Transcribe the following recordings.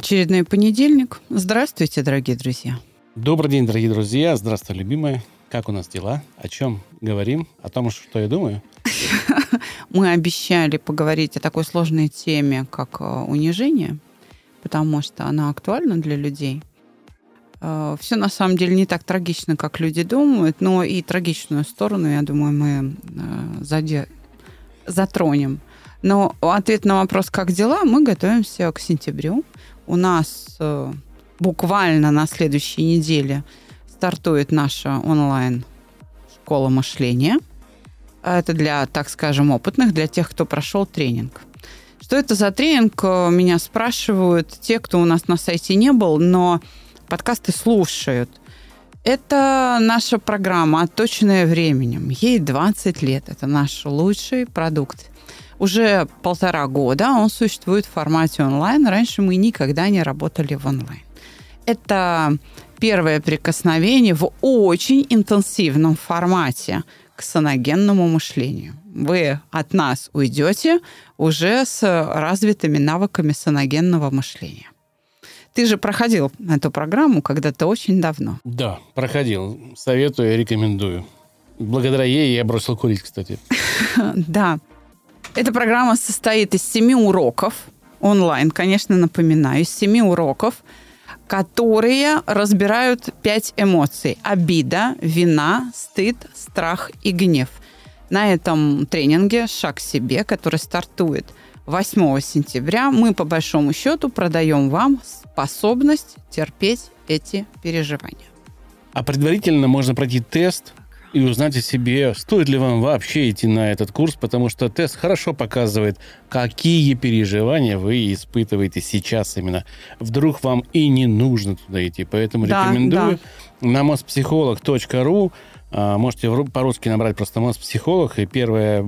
Очередной понедельник. Здравствуйте, дорогие друзья. Добрый день, дорогие друзья. Здравствуй, любимые. Как у нас дела? О чем говорим? О том, что я думаю? Мы обещали поговорить о такой сложной теме, как э, унижение, потому что она актуальна для людей. Э, Все на самом деле не так трагично, как люди думают, но и трагичную сторону, я думаю, мы э, заде... затронем. Но ответ на вопрос, как дела, мы готовимся к сентябрю. У нас буквально на следующей неделе стартует наша онлайн школа мышления. Это для, так скажем, опытных, для тех, кто прошел тренинг. Что это за тренинг, меня спрашивают те, кто у нас на сайте не был, но подкасты слушают. Это наша программа, отточенная временем. Ей 20 лет. Это наш лучший продукт. Уже полтора года он существует в формате онлайн. Раньше мы никогда не работали в онлайн. Это первое прикосновение в очень интенсивном формате к саногенному мышлению. Вы от нас уйдете уже с развитыми навыками саногенного мышления. Ты же проходил эту программу когда-то очень давно. Да, проходил. Советую и рекомендую. Благодаря ей я бросил курить, кстати. Да. Эта программа состоит из семи уроков. Онлайн, конечно, напоминаю. Из семи уроков – которые разбирают пять эмоций. Обида, вина, стыд, страх и гнев. На этом тренинге «Шаг к себе», который стартует 8 сентября, мы по большому счету продаем вам способность терпеть эти переживания. А предварительно можно пройти тест и узнать о себе, стоит ли вам вообще идти на этот курс, потому что тест хорошо показывает, какие переживания вы испытываете сейчас именно. Вдруг вам и не нужно туда идти, поэтому да, рекомендую да. на мозпсихолог.ру а, Можете по-русски набрать просто «Мозпсихолог», и первая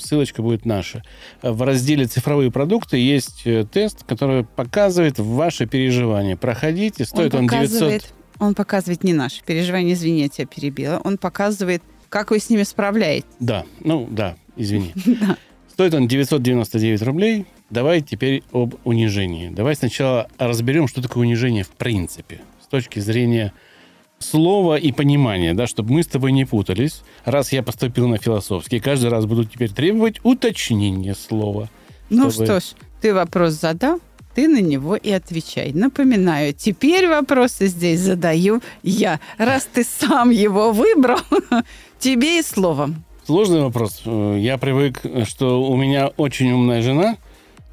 ссылочка будет наша. В разделе «Цифровые продукты» есть э, тест, который показывает ваши переживания. Проходите, стоит он, он 900... Он показывает не наши переживания, извини, я тебя перебила. Он показывает, как вы с ними справляетесь. Да, ну да, извини. Стоит он 999 рублей. Давай теперь об унижении. Давай сначала разберем, что такое унижение в принципе. С точки зрения слова и понимания, да, чтобы мы с тобой не путались. Раз я поступил на философский, каждый раз буду теперь требовать уточнения слова. Ну чтобы... что ж, ты вопрос задал, ты на него и отвечай. Напоминаю, теперь вопросы здесь задаю я. Раз ты сам его выбрал, тебе и словом. Сложный вопрос. Я привык, что у меня очень умная жена,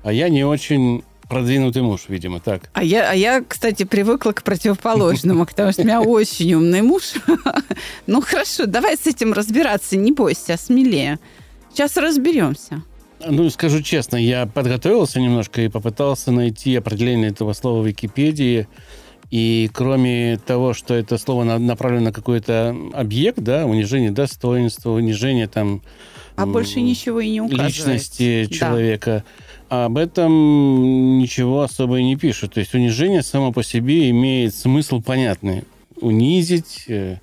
а я не очень продвинутый муж, видимо, так. А я, а я, кстати, привыкла к противоположному, потому что у меня очень умный муж. Ну хорошо, давай с этим разбираться, не бойся, смелее. Сейчас разберемся. Ну, скажу честно, я подготовился немножко и попытался найти определение этого слова в Википедии. И кроме того, что это слово направлено на какой-то объект, да, унижение достоинства, унижение там... А больше ничего и не указывает. Личности человека. Да. Об этом ничего особо и не пишут. То есть унижение само по себе имеет смысл понятный. Унизить, э,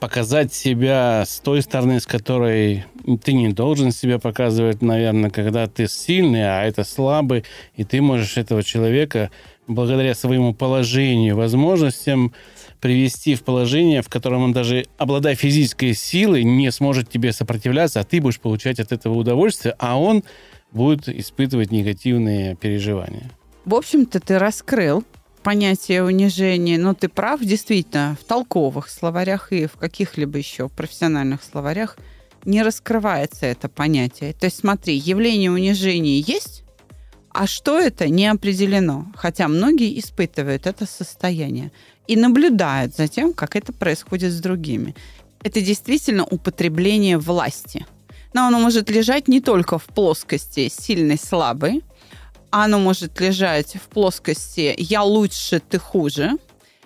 показать себя с той стороны, с которой ты не должен себя показывать, наверное, когда ты сильный, а это слабый, и ты можешь этого человека благодаря своему положению, возможностям привести в положение, в котором он даже, обладая физической силой, не сможет тебе сопротивляться, а ты будешь получать от этого удовольствие, а он будет испытывать негативные переживания. В общем-то, ты раскрыл понятие унижения, но ты прав, действительно, в толковых словарях и в каких-либо еще профессиональных словарях не раскрывается это понятие. То есть смотри, явление унижения есть, а что это не определено. Хотя многие испытывают это состояние и наблюдают за тем, как это происходит с другими. Это действительно употребление власти. Но оно может лежать не только в плоскости сильный-слабый, оно может лежать в плоскости «я лучше, ты хуже»,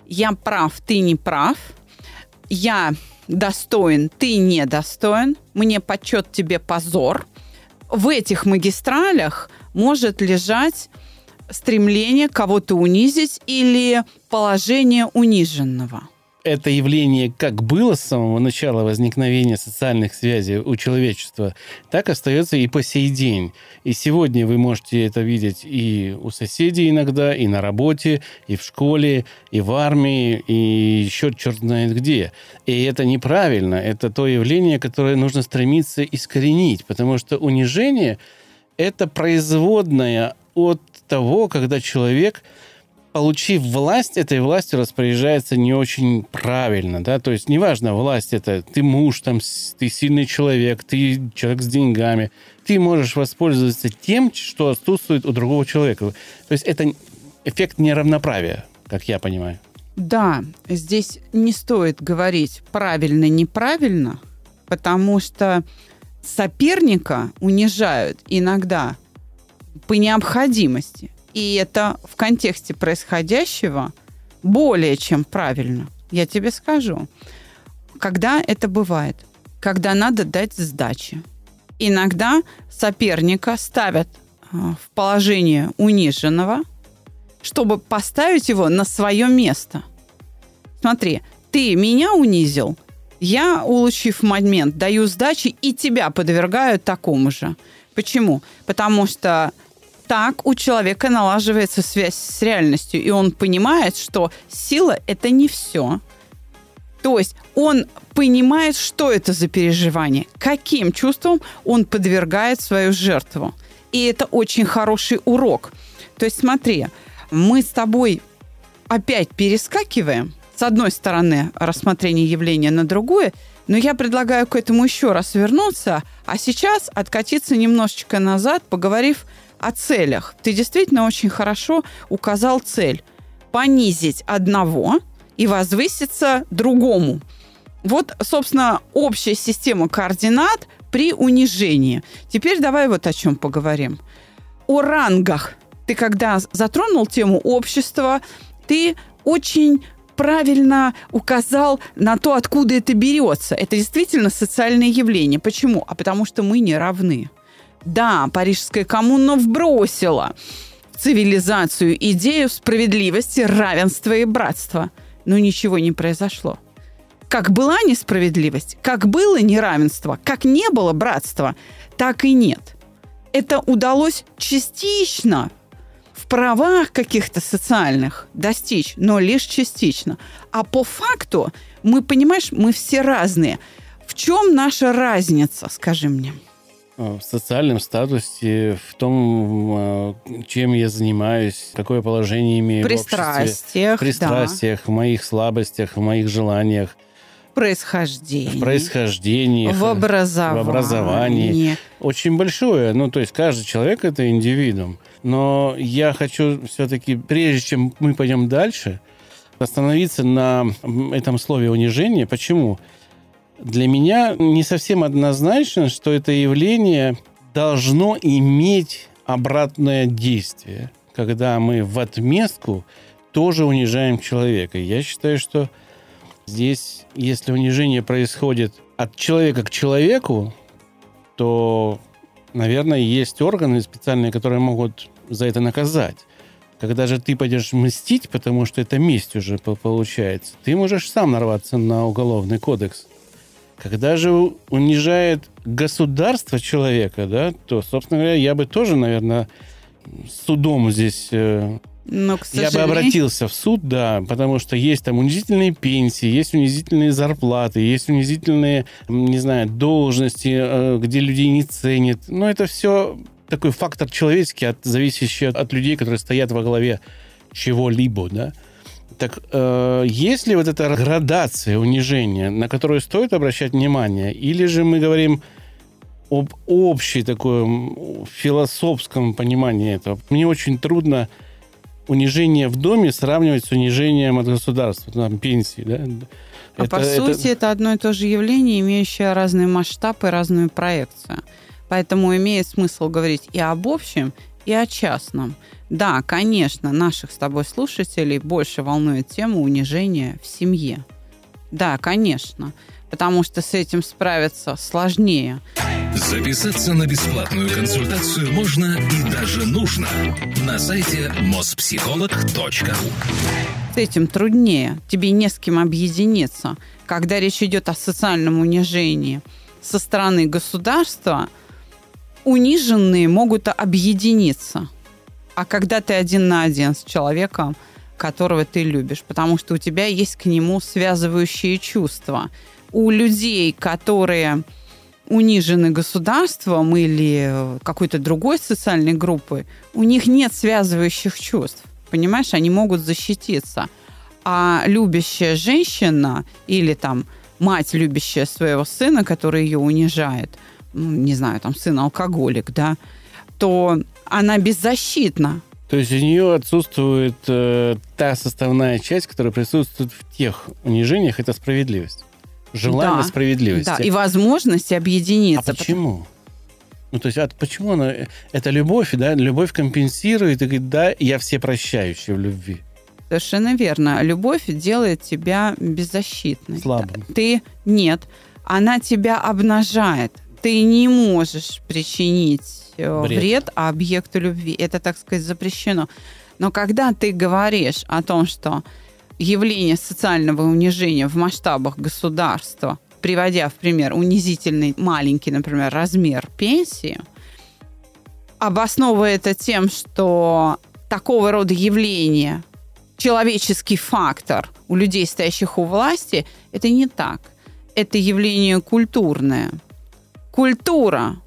я прав, ты не прав, я достоин, ты недостоин, мне почет, тебе позор. В этих магистралях может лежать стремление кого-то унизить или положение униженного это явление как было с самого начала возникновения социальных связей у человечества, так остается и по сей день. И сегодня вы можете это видеть и у соседей иногда, и на работе, и в школе, и в армии, и еще черт знает где. И это неправильно. Это то явление, которое нужно стремиться искоренить, потому что унижение – это производное от того, когда человек – получив власть, этой властью распоряжается не очень правильно, да, то есть неважно, власть это ты муж, там, ты сильный человек, ты человек с деньгами, ты можешь воспользоваться тем, что отсутствует у другого человека. То есть это эффект неравноправия, как я понимаю. Да, здесь не стоит говорить правильно-неправильно, потому что соперника унижают иногда по необходимости. И это в контексте происходящего более чем правильно. Я тебе скажу. Когда это бывает? Когда надо дать сдачи. Иногда соперника ставят а, в положение униженного, чтобы поставить его на свое место. Смотри, ты меня унизил, я, улучив момент, даю сдачи и тебя подвергаю такому же. Почему? Потому что так у человека налаживается связь с реальностью, и он понимает, что сила – это не все. То есть он понимает, что это за переживание, каким чувством он подвергает свою жертву. И это очень хороший урок. То есть смотри, мы с тобой опять перескакиваем с одной стороны рассмотрение явления на другое, но я предлагаю к этому еще раз вернуться, а сейчас откатиться немножечко назад, поговорив о целях. Ты действительно очень хорошо указал цель. Понизить одного и возвыситься другому. Вот, собственно, общая система координат при унижении. Теперь давай вот о чем поговорим. О рангах. Ты когда затронул тему общества, ты очень правильно указал на то, откуда это берется. Это действительно социальное явление. Почему? А потому что мы не равны. Да, Парижская коммуна вбросила цивилизацию идею справедливости, равенства и братства. Но ничего не произошло. Как была несправедливость, как было неравенство, как не было братства, так и нет. Это удалось частично в правах каких-то социальных достичь, но лишь частично. А по факту мы, понимаешь, мы все разные. В чем наша разница, скажи мне? В социальном статусе, в том, а, чем я занимаюсь, какое положение имею пристрастиях, в обществе, пристрастиях, да. в моих слабостях, в моих желаниях. Происхождение. В происхождении. В образовании. В образовании. Очень большое. Ну, то есть каждый человек – это индивидуум. Но я хочу все-таки, прежде чем мы пойдем дальше, остановиться на этом слове унижение. Почему? Почему? Для меня не совсем однозначно, что это явление должно иметь обратное действие, когда мы в отместку тоже унижаем человека. Я считаю, что здесь, если унижение происходит от человека к человеку, то, наверное, есть органы специальные, которые могут за это наказать. Когда же ты пойдешь мстить, потому что это месть уже получается, ты можешь сам нарваться на уголовный кодекс. Когда же унижает государство человека, да, то, собственно говоря, я бы тоже, наверное, судом здесь... Э, но, к Я бы обратился в суд, да, потому что есть там унизительные пенсии, есть унизительные зарплаты, есть унизительные, не знаю, должности, э, где людей не ценят. Но это все такой фактор человеческий, от, зависящий от людей, которые стоят во главе чего-либо, да. Так э, есть ли вот эта градация унижения, на которую стоит обращать внимание? Или же мы говорим об общей такой философском понимании этого? Мне очень трудно унижение в доме сравнивать с унижением от государства, там, пенсии, да? А это, по сути, это одно и то же явление, имеющее разный масштаб и разную проекцию. Поэтому имеет смысл говорить и об общем, и о частном. Да, конечно, наших с тобой слушателей больше волнует тема унижения в семье. Да, конечно, потому что с этим справиться сложнее. Записаться на бесплатную консультацию можно и даже нужно на сайте mospsycholog.ru С этим труднее. Тебе не с кем объединиться. Когда речь идет о социальном унижении со стороны государства, униженные могут объединиться. А когда ты один на один с человеком, которого ты любишь, потому что у тебя есть к нему связывающие чувства. У людей, которые унижены государством или какой-то другой социальной группой, у них нет связывающих чувств. Понимаешь, они могут защититься. А любящая женщина или там мать, любящая своего сына, который ее унижает, ну, не знаю, там сын алкоголик, да, то она беззащитна. То есть у нее отсутствует э, та составная часть, которая присутствует в тех унижениях, это справедливость. Желание да, справедливости. Да, и возможность объединиться. А почему? Ну, то есть, а почему она... Это любовь, да? Любовь компенсирует и говорит, да, я все прощающий в любви. Совершенно верно. Любовь делает тебя беззащитной. Слабым. Ты... Нет. Она тебя обнажает. Ты не можешь причинить э, Бред. вред объекту любви. Это, так сказать, запрещено. Но когда ты говоришь о том, что явление социального унижения в масштабах государства, приводя в пример унизительный маленький, например, размер пенсии, обосновывая это тем, что такого рода явления, человеческий фактор у людей, стоящих у власти, это не так. Это явление культурное. Культура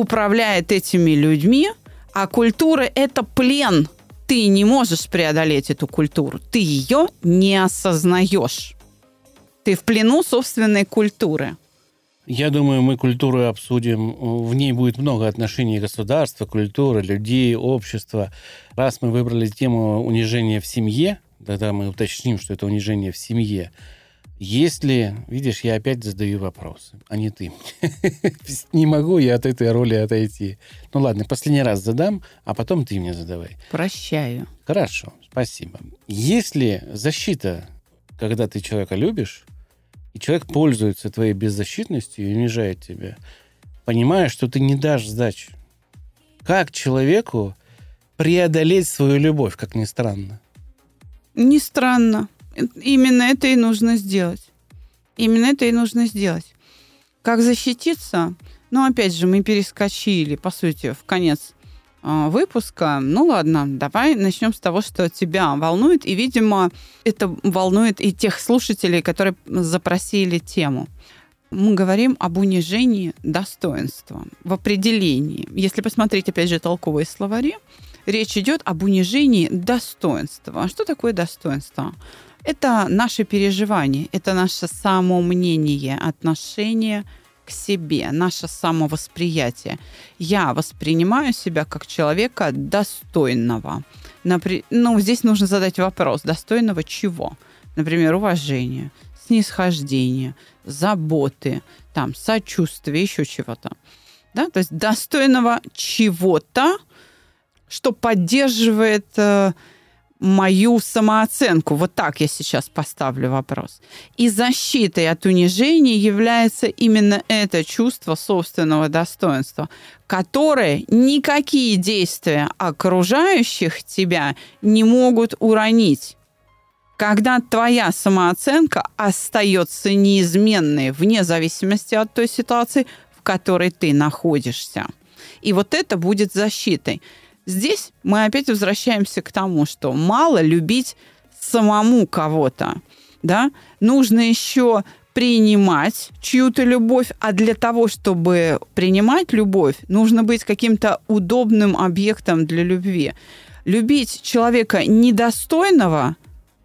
управляет этими людьми, а культура – это плен – ты не можешь преодолеть эту культуру. Ты ее не осознаешь. Ты в плену собственной культуры. Я думаю, мы культуру обсудим. В ней будет много отношений государства, культуры, людей, общества. Раз мы выбрали тему унижения в семье, тогда мы уточним, что это унижение в семье. Если, видишь, я опять задаю вопросы, а не ты. Не могу я от этой роли отойти. Ну ладно, последний раз задам, а потом ты мне задавай. Прощаю. Хорошо, спасибо. Если защита, когда ты человека любишь, и человек пользуется твоей беззащитностью и унижает тебя, понимая, что ты не дашь сдачи, как человеку преодолеть свою любовь, как ни странно? Не странно. Именно это и нужно сделать. Именно это и нужно сделать. Как защититься? Ну, опять же, мы перескочили, по сути, в конец э, выпуска. Ну, ладно, давай начнем с того, что тебя волнует. И, видимо, это волнует и тех слушателей, которые запросили тему. Мы говорим об унижении достоинства в определении. Если посмотреть, опять же, толковые словари, речь идет об унижении достоинства. А что такое достоинство? Это наше переживание, это наше самомнение, отношение к себе, наше самовосприятие. Я воспринимаю себя как человека достойного. Напри... Ну, здесь нужно задать вопрос, достойного чего? Например, уважения, снисхождения, заботы, там, сочувствия, еще чего-то. Да? То есть достойного чего-то, что поддерживает э, мою самооценку. Вот так я сейчас поставлю вопрос. И защитой от унижения является именно это чувство собственного достоинства, которое никакие действия окружающих тебя не могут уронить. Когда твоя самооценка остается неизменной вне зависимости от той ситуации, в которой ты находишься. И вот это будет защитой. Здесь мы опять возвращаемся к тому, что мало любить самому кого-то, да, нужно еще принимать чью-то любовь, а для того, чтобы принимать любовь, нужно быть каким-то удобным объектом для любви. Любить человека недостойного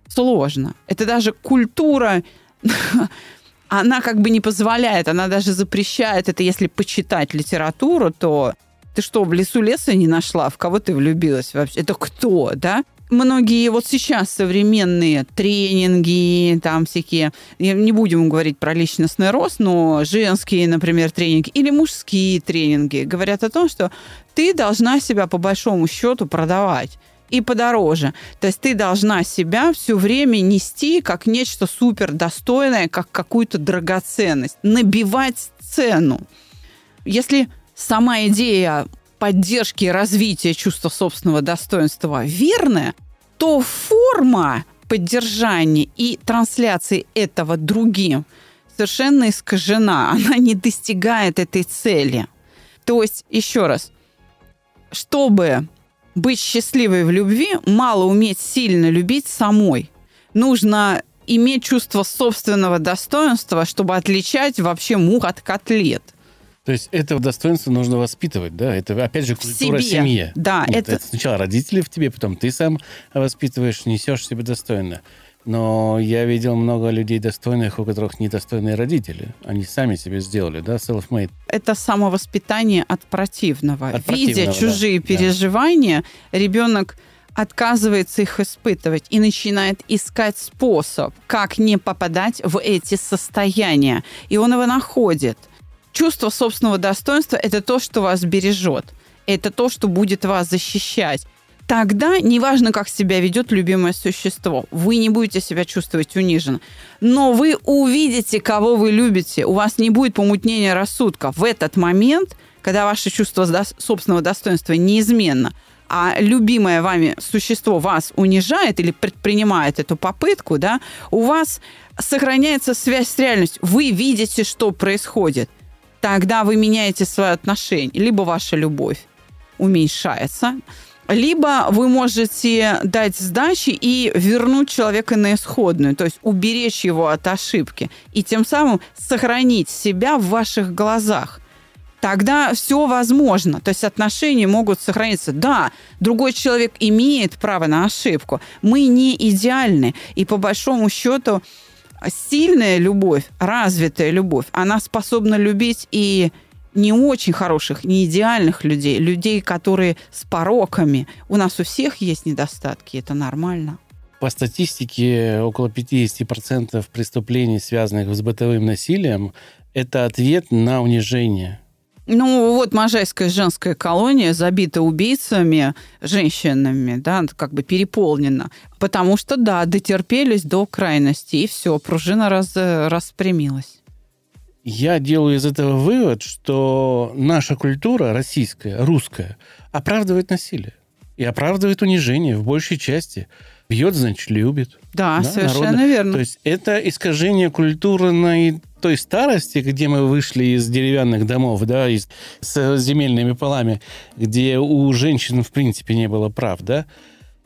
сложно. Это даже культура, она как бы не позволяет, она даже запрещает это, если почитать литературу, то ты что, в лесу леса не нашла? В кого ты влюбилась вообще? Это кто, да? многие вот сейчас современные тренинги, там всякие, не будем говорить про личностный рост, но женские, например, тренинги или мужские тренинги говорят о том, что ты должна себя по большому счету продавать. и подороже. То есть ты должна себя все время нести как нечто супер достойное, как какую-то драгоценность, набивать цену. Если сама идея поддержки и развития чувства собственного достоинства верная, то форма поддержания и трансляции этого другим совершенно искажена. Она не достигает этой цели. То есть, еще раз, чтобы быть счастливой в любви, мало уметь сильно любить самой. Нужно иметь чувство собственного достоинства, чтобы отличать вообще мух от котлет. То есть это достоинство нужно воспитывать, да? Это, опять же, культура себе. семьи. Да, Нет, это... это сначала родители в тебе, потом ты сам воспитываешь, несешь себе достойно. Но я видел много людей достойных, у которых недостойные родители. Они сами себе сделали, да, self-made. Это самовоспитание от противного. От Видя противного, чужие да. переживания, ребенок отказывается их испытывать и начинает искать способ, как не попадать в эти состояния. И он его находит. Чувство собственного достоинства – это то, что вас бережет. Это то, что будет вас защищать тогда неважно, как себя ведет любимое существо, вы не будете себя чувствовать униженно. Но вы увидите, кого вы любите. У вас не будет помутнения рассудка. В этот момент, когда ваше чувство собственного достоинства неизменно, а любимое вами существо вас унижает или предпринимает эту попытку, да, у вас сохраняется связь с реальностью. Вы видите, что происходит. Тогда вы меняете свои отношения. Либо ваша любовь уменьшается, либо вы можете дать сдачи и вернуть человека на исходную, то есть уберечь его от ошибки и тем самым сохранить себя в ваших глазах. Тогда все возможно. То есть отношения могут сохраниться. Да, другой человек имеет право на ошибку. Мы не идеальны. И по большому счету сильная любовь, развитая любовь, она способна любить и не очень хороших, не идеальных людей, людей, которые с пороками. У нас у всех есть недостатки, это нормально. По статистике, около 50% преступлений, связанных с бытовым насилием, это ответ на унижение. Ну, вот Можайская женская колония забита убийцами, женщинами, да, как бы переполнена. Потому что, да, дотерпелись до крайности, и все, пружина раз, распрямилась. Я делаю из этого вывод, что наша культура российская, русская, оправдывает насилие. И оправдывает унижение в большей части. Бьет, значит, любит. Да, да совершенно народно. верно. То есть это искажение культурной той старости, где мы вышли из деревянных домов, да, из, с земельными полами, где у женщин, в принципе, не было прав, да,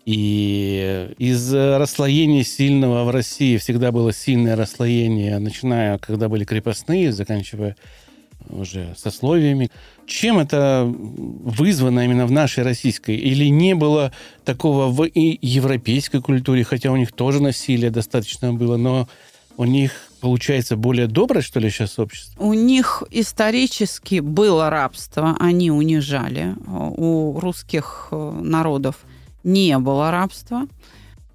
и из расслоения сильного в России всегда было сильное расслоение, начиная, когда были крепостные, заканчивая уже сословиями. Чем это вызвано именно в нашей российской? Или не было такого в европейской культуре, хотя у них тоже насилие достаточно было, но у них получается более доброе, что ли, сейчас общество? У них исторически было рабство, они унижали у русских э, народов не было рабства.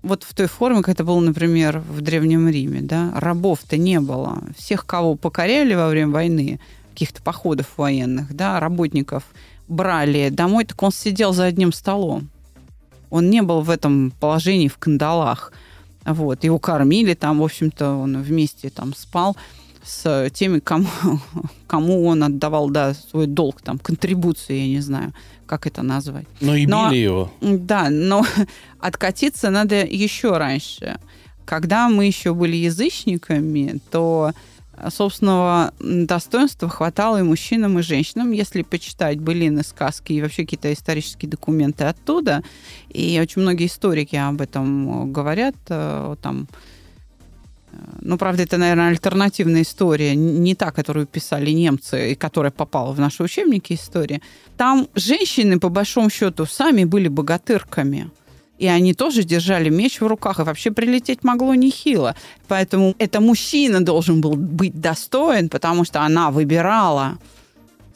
Вот в той форме, как это было, например, в Древнем Риме, да, рабов-то не было. Всех, кого покоряли во время войны, каких-то походов военных, да, работников брали домой, так он сидел за одним столом. Он не был в этом положении в кандалах. Вот. Его кормили там, в общем-то, он вместе там спал с теми, кому, кому он отдавал да, свой долг, там, контрибуцию, я не знаю, как это назвать. Но и но, били его. Да, но откатиться надо еще раньше. Когда мы еще были язычниками, то собственного достоинства хватало и мужчинам, и женщинам, если почитать былины, сказки и вообще какие-то исторические документы оттуда. И очень многие историки об этом говорят, э, там, ну, правда, это, наверное, альтернативная история, не та, которую писали немцы и которая попала в наши учебники истории. Там женщины, по большому счету, сами были богатырками. И они тоже держали меч в руках, и вообще прилететь могло нехило. Поэтому это мужчина должен был быть достоин, потому что она выбирала,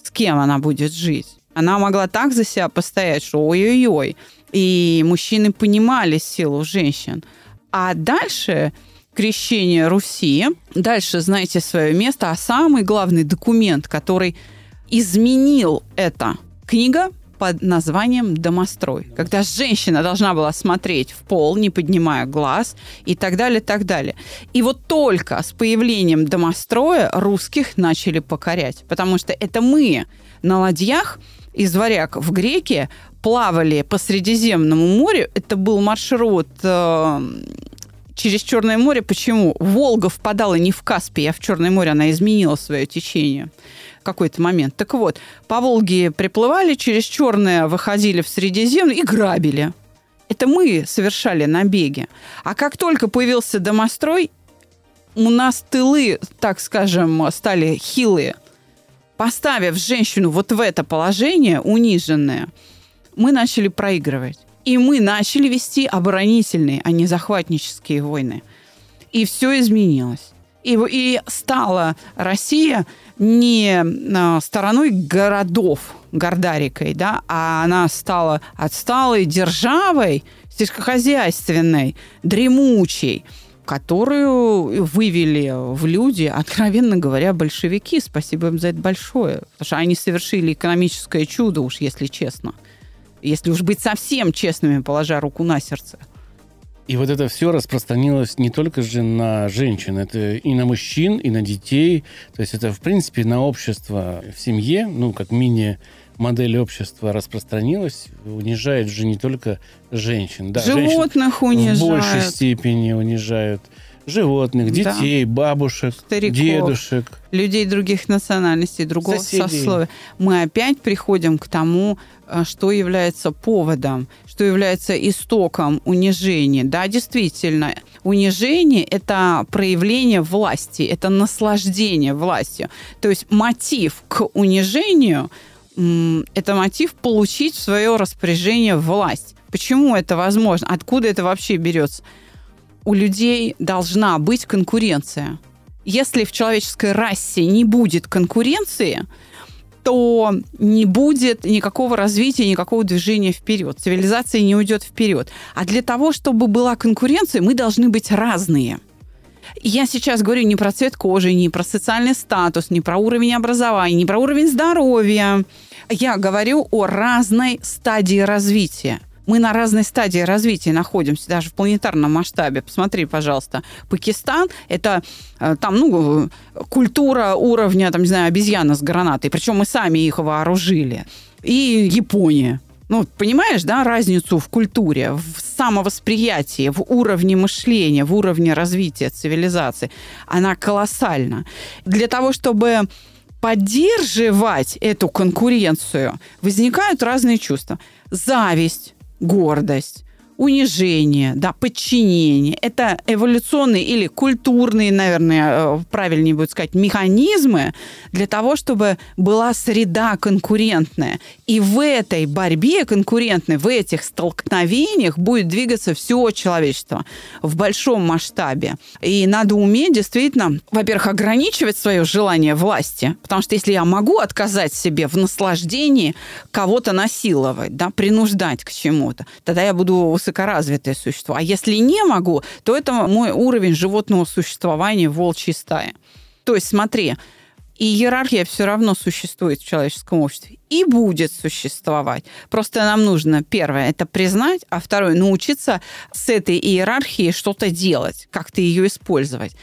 с кем она будет жить. Она могла так за себя постоять, что ой-ой-ой. И мужчины понимали силу женщин. А дальше крещение Руси. Дальше знаете свое место. А самый главный документ, который изменил это, книга под названием «домострой», когда женщина должна была смотреть в пол, не поднимая глаз, и так далее, так далее. И вот только с появлением домостроя русских начали покорять, потому что это мы на ладьях из варяг в греки плавали по Средиземному морю. Это был маршрут э, через Черное море. Почему? Волга впадала не в Каспий, а в Черное море. Она изменила свое течение какой-то момент. Так вот, по Волге приплывали, через Черное выходили в Средиземное и грабили. Это мы совершали набеги. А как только появился домострой, у нас тылы, так скажем, стали хилые. Поставив женщину вот в это положение, униженное, мы начали проигрывать. И мы начали вести оборонительные, а не захватнические войны. И все изменилось. И, и стала Россия не а, стороной городов, гордарикой, да, а она стала отсталой державой, сельскохозяйственной, дремучей, которую вывели в люди, откровенно говоря, большевики. Спасибо им за это большое. Потому что они совершили экономическое чудо, уж если честно если уж быть совсем честными, положа руку на сердце. И вот это все распространилось не только же на женщин, это и на мужчин, и на детей. То есть это, в принципе, на общество в семье, ну, как мини-модель общества распространилась, унижает же не только женщин. Да, Животных унижают. В большей степени унижают животных, детей, да. бабушек, Стариков, дедушек. Людей других национальностей, другого соседей. сословия. Мы опять приходим к тому, э, что является поводом, что является истоком унижения. Да, действительно, унижение – это проявление власти, это наслаждение властью. То есть мотив к унижению – это мотив получить в свое распоряжение власть. Почему это возможно? Откуда это вообще берется? у людей должна быть конкуренция. Если в человеческой расе не будет конкуренции, то не будет никакого развития, никакого движения вперед. Цивилизация не уйдет вперед. А для того, чтобы была конкуренция, мы должны быть разные. Я сейчас говорю не про цвет кожи, не про социальный статус, не про уровень образования, не про уровень здоровья. Я говорю о разной стадии развития – мы на разной стадии развития находимся, даже в планетарном масштабе. Посмотри, пожалуйста, Пакистан – это э, там, ну, культура уровня, там, не знаю, обезьяна с гранатой. Причем мы сами их вооружили. И Япония. Ну, понимаешь, да, разницу в культуре, в самовосприятии, в уровне мышления, в уровне развития цивилизации. Она колоссальна. Для того, чтобы поддерживать эту конкуренцию, возникают разные чувства. Зависть, гордость, унижение, да, подчинение. Это эволюционные или культурные, наверное, э, правильнее будет сказать, механизмы для того, чтобы была среда конкурентная. И в этой борьбе конкурентной, в этих столкновениях будет двигаться все человечество в большом масштабе. И надо уметь действительно, во-первых, ограничивать свое желание власти, потому что если я могу отказать себе в наслаждении кого-то насиловать, да, принуждать к чему-то, тогда я буду высокоразвитое существо. А если не могу, то это мой уровень животного существования в волчьей стае. То есть смотри, и иерархия все равно существует в человеческом обществе и будет существовать. Просто нам нужно, первое, это признать, а второе, научиться с этой иерархией что-то делать, как-то ее использовать.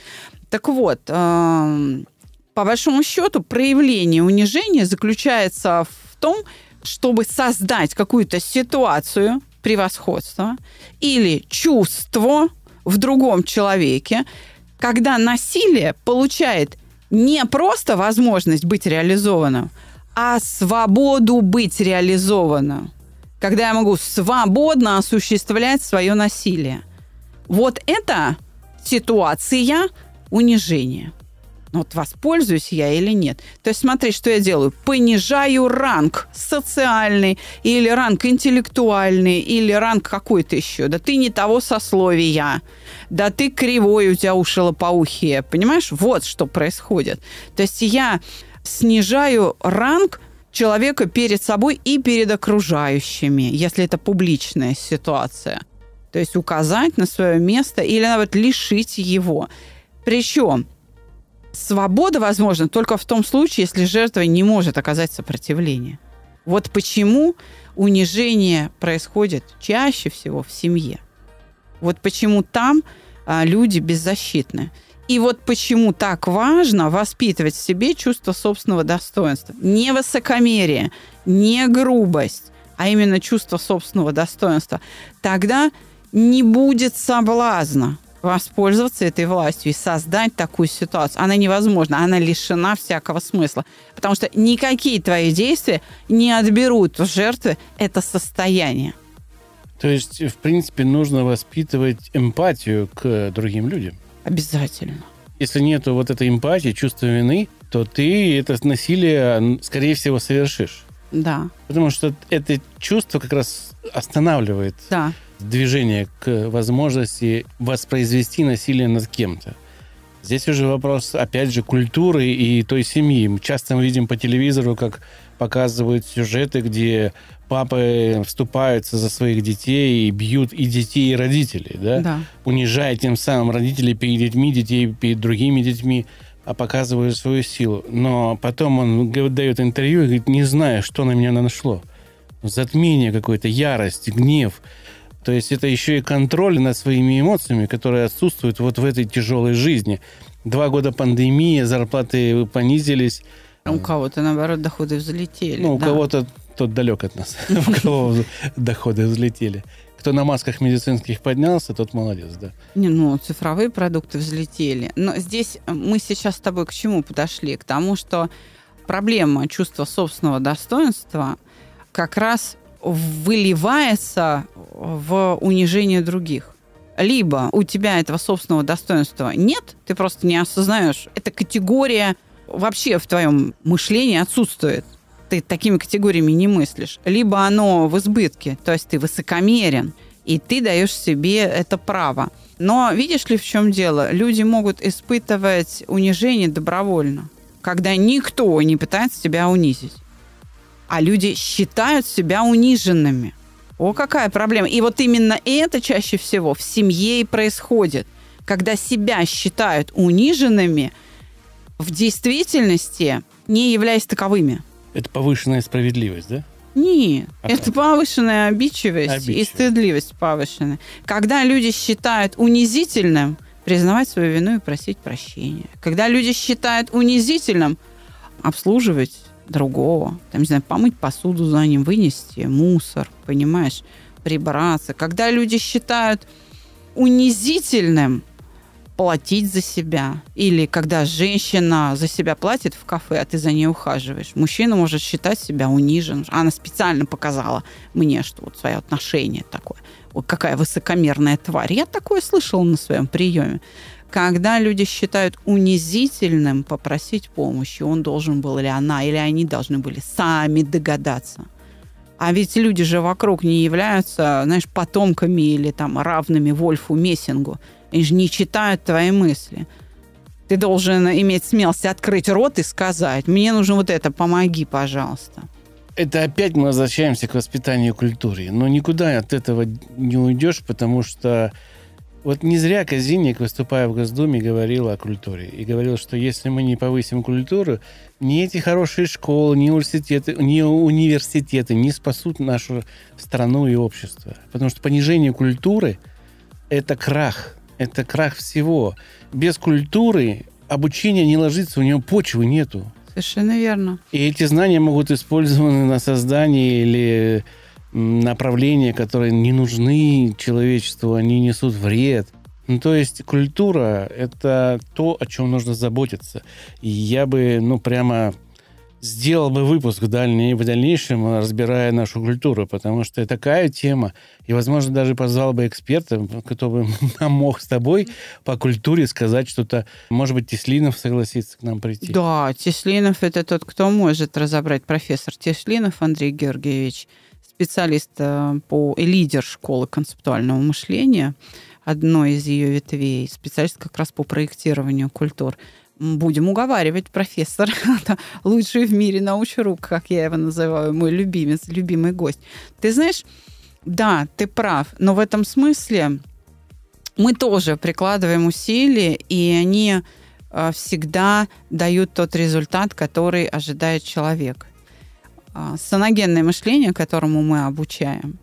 Так вот, эм, по большому счету, проявление унижения заключается в том, чтобы создать какую-то ситуацию, превосходство или чувство в другом человеке, когда насилие получает не просто возможность быть реализованным, а свободу быть реализованным. Когда я могу свободно осуществлять свое насилие. Вот это ситуация унижения ну вот воспользуюсь я или нет. То есть смотри, что я делаю. Понижаю ранг социальный или ранг интеллектуальный или ранг какой-то еще. Да ты не того сословия. Да ты кривой, у тебя уши лопоухие. Понимаешь? Вот что происходит. То есть я снижаю ранг человека перед собой и перед окружающими, если это публичная ситуация. То есть указать на свое место или nawet лишить его. Причем Свобода возможна только в том случае, если жертва не может оказать сопротивление. Вот почему унижение происходит чаще всего в семье. Вот почему там а, люди беззащитны. И вот почему так важно воспитывать в себе чувство собственного достоинства. Не высокомерие, не грубость, а именно чувство собственного достоинства. Тогда не будет соблазна воспользоваться этой властью и создать такую ситуацию. Она невозможна, она лишена всякого смысла. Потому что никакие твои действия не отберут у жертвы это состояние. То есть, в принципе, нужно воспитывать эмпатию к другим людям. Обязательно. Если нет вот этой эмпатии, чувства вины, то ты это насилие, скорее всего, совершишь. Да. Потому что это чувство как раз останавливает да. Движение к возможности воспроизвести насилие над кем-то. Здесь уже вопрос, опять же, культуры и той семьи. Часто мы видим по телевизору, как показывают сюжеты, где папы вступаются за своих детей и бьют и детей, и родителей, да? Да. Унижая тем самым родителей перед детьми, детей перед другими детьми, а показывают свою силу. Но потом он дает интервью и говорит, не знаю, что на меня нашло. Затмение какое-то, ярость, гнев. То есть это еще и контроль над своими эмоциями, которые отсутствуют вот в этой тяжелой жизни. Два года пандемии, зарплаты понизились, у кого-то, наоборот, доходы взлетели. Ну, у да. кого-то тот далек от нас, у кого доходы взлетели. Кто на масках медицинских поднялся, тот молодец, да. Не, ну, цифровые продукты взлетели. Но здесь мы сейчас с тобой к чему подошли? К тому, что проблема чувства собственного достоинства как раз выливается в унижение других. Либо у тебя этого собственного достоинства нет, ты просто не осознаешь. Это категория вообще в твоем мышлении отсутствует. Ты такими категориями не мыслишь. Либо оно в избытке, то есть ты высокомерен, и ты даешь себе это право. Но видишь ли, в чем дело? Люди могут испытывать унижение добровольно, когда никто не пытается тебя унизить. А люди считают себя униженными. О, какая проблема. И вот именно это чаще всего в семье и происходит. Когда себя считают униженными – в действительности не являясь таковыми. Это повышенная справедливость, да? Нет, а это как? повышенная обидчивость, обидчивость и стыдливость повышенная. Когда люди считают унизительным признавать свою вину и просить прощения. Когда люди считают унизительным обслуживать другого, там, не знаю, помыть посуду за ним, вынести мусор, понимаешь, прибраться. Когда люди считают унизительным платить за себя. Или когда женщина за себя платит в кафе, а ты за ней ухаживаешь. Мужчина может считать себя унижен. Она специально показала мне, что вот свое отношение такое. Вот какая высокомерная тварь. Я такое слышала на своем приеме. Когда люди считают унизительным попросить помощи, он должен был или она, или они должны были сами догадаться. А ведь люди же вокруг не являются, знаешь, потомками или там равными Вольфу Мессингу. Они же не читают твои мысли. Ты должен иметь смелость открыть рот и сказать, мне нужно вот это, помоги, пожалуйста. Это опять мы возвращаемся к воспитанию культуры. Но никуда от этого не уйдешь, потому что вот не зря Казинник, выступая в Госдуме, говорил о культуре. И говорил, что если мы не повысим культуру, ни эти хорошие школы, ни университеты, ни университеты не спасут нашу страну и общество. Потому что понижение культуры – это крах это крах всего. Без культуры обучение не ложится, у него почвы нету. Совершенно верно. И эти знания могут использованы на создание или направления, которые не нужны человечеству, они несут вред. Ну, то есть культура – это то, о чем нужно заботиться. И я бы, ну, прямо сделал бы выпуск дальний, в дальнейшем, разбирая нашу культуру, потому что это такая тема. И, возможно, даже позвал бы эксперта, который нам мог с тобой по культуре сказать что-то. Может быть, Теслинов согласится к нам прийти. Да, Теслинов – это тот, кто может разобрать. Профессор Теслинов Андрей Георгиевич, специалист э, по лидер школы концептуального мышления, одной из ее ветвей, специалист как раз по проектированию культур будем уговаривать профессор, лучший в мире научрук, как я его называю, мой любимец, любимый гость. Ты знаешь, да, ты прав, но в этом смысле мы тоже прикладываем усилия, и они э, всегда дают тот результат, который ожидает человек. А, саногенное мышление, которому мы обучаем,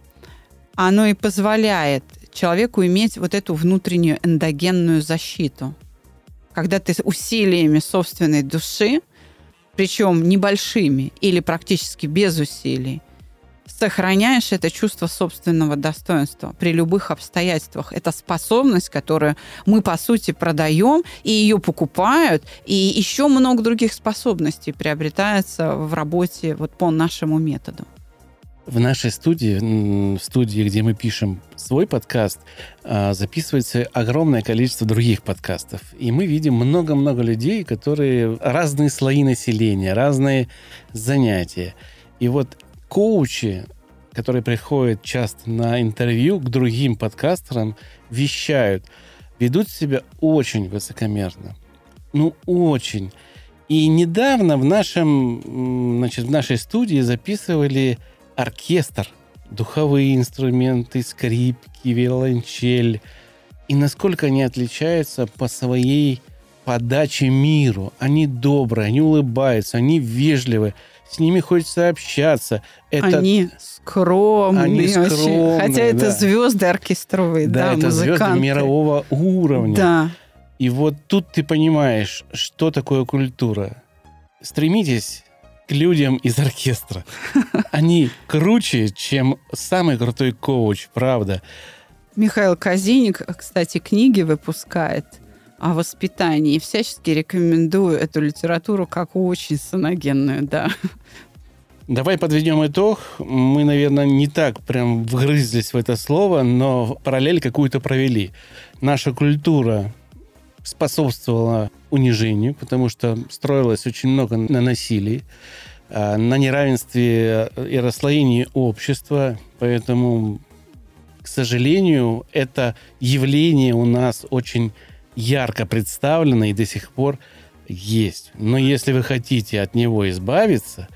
оно и позволяет человеку иметь вот эту внутреннюю эндогенную защиту. Когда ты усилиями собственной души, причем небольшими или практически без усилий, сохраняешь это чувство собственного достоинства при любых обстоятельствах. Это способность, которую мы, по сути, продаем, и ее покупают, и еще много других способностей приобретается в работе вот по нашему методу. В нашей студии, в студии, где мы пишем свой подкаст, а, записывается огромное количество других подкастов. И мы видим много-много людей, которые разные слои населения, разные занятия. И вот коучи, которые приходят часто на интервью к другим подкастерам, вещают, ведут себя очень высокомерно. Ну, очень. И недавно в, нашем, значит, в нашей студии записывали оркестр, духовые инструменты, скрипки, виолончель. И насколько они отличаются по своей подаче миру. Они добрые, они улыбаются, они вежливы с ними хочется общаться. Это... Они скромные, Они скромные Хотя это да. звезды оркестровые, да, да это музыканты. звезды мирового уровня. Да. И вот тут ты понимаешь, что такое культура. Стремитесь к людям из оркестра. Они круче, чем самый крутой коуч, правда. Михаил Казиник, кстати, книги выпускает – о воспитании. И всячески рекомендую эту литературу как очень саногенную, да. Давай подведем итог. Мы, наверное, не так прям вгрызлись в это слово, но параллель какую-то провели. Наша культура способствовала унижению, потому что строилось очень много на насилии, а, на неравенстве и расслоении общества. Поэтому, к сожалению, это явление у нас очень ярко представлено и до сих пор есть. Но если вы хотите от него избавиться,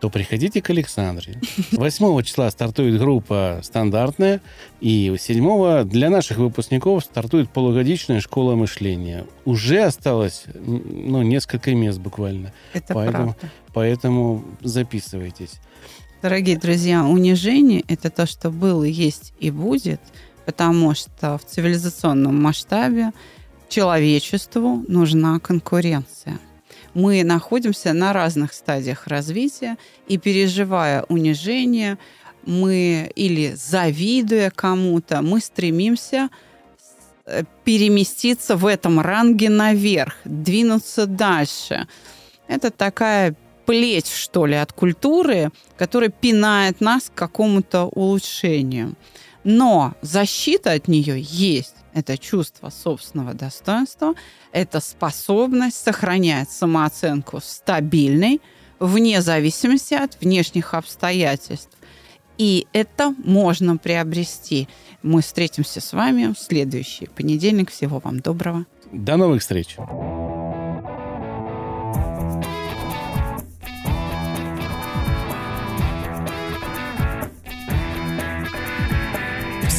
то приходите к Александре. 8 числа стартует группа стандартная, и 7 для наших выпускников стартует полугодичная школа мышления. Уже осталось ну, несколько мест буквально. Это поэтому, правда. Поэтому записывайтесь. Дорогие друзья, унижение – это то, что было, есть и будет, потому что в цивилизационном масштабе человечеству нужна конкуренция. Мы находимся на разных стадиях развития, и переживая унижение, мы или завидуя кому-то, мы стремимся э, переместиться в этом ранге наверх, двинуться дальше. Это такая плеть, что ли, от культуры, которая пинает нас к какому-то улучшению. Но защита от нее есть это чувство собственного достоинства, это способность сохранять самооценку стабильной, вне зависимости от внешних обстоятельств. И это можно приобрести. Мы встретимся с вами в следующий понедельник. Всего вам доброго. До новых встреч.